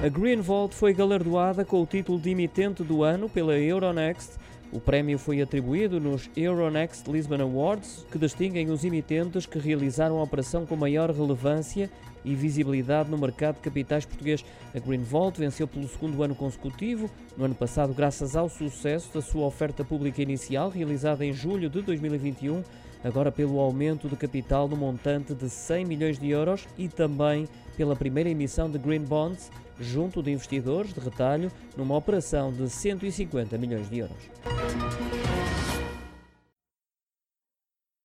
A Green Vault foi galardoada com o título de emitente do ano pela Euronext. O prémio foi atribuído nos Euronext Lisbon Awards, que distinguem os emitentes que realizaram a operação com maior relevância e visibilidade no mercado de capitais português. A Green Vault venceu pelo segundo ano consecutivo, no ano passado, graças ao sucesso da sua oferta pública inicial, realizada em julho de 2021, agora pelo aumento de capital no montante de 100 milhões de euros e também pela primeira emissão de Green Bonds junto de investidores de retalho numa operação de 150 milhões de euros.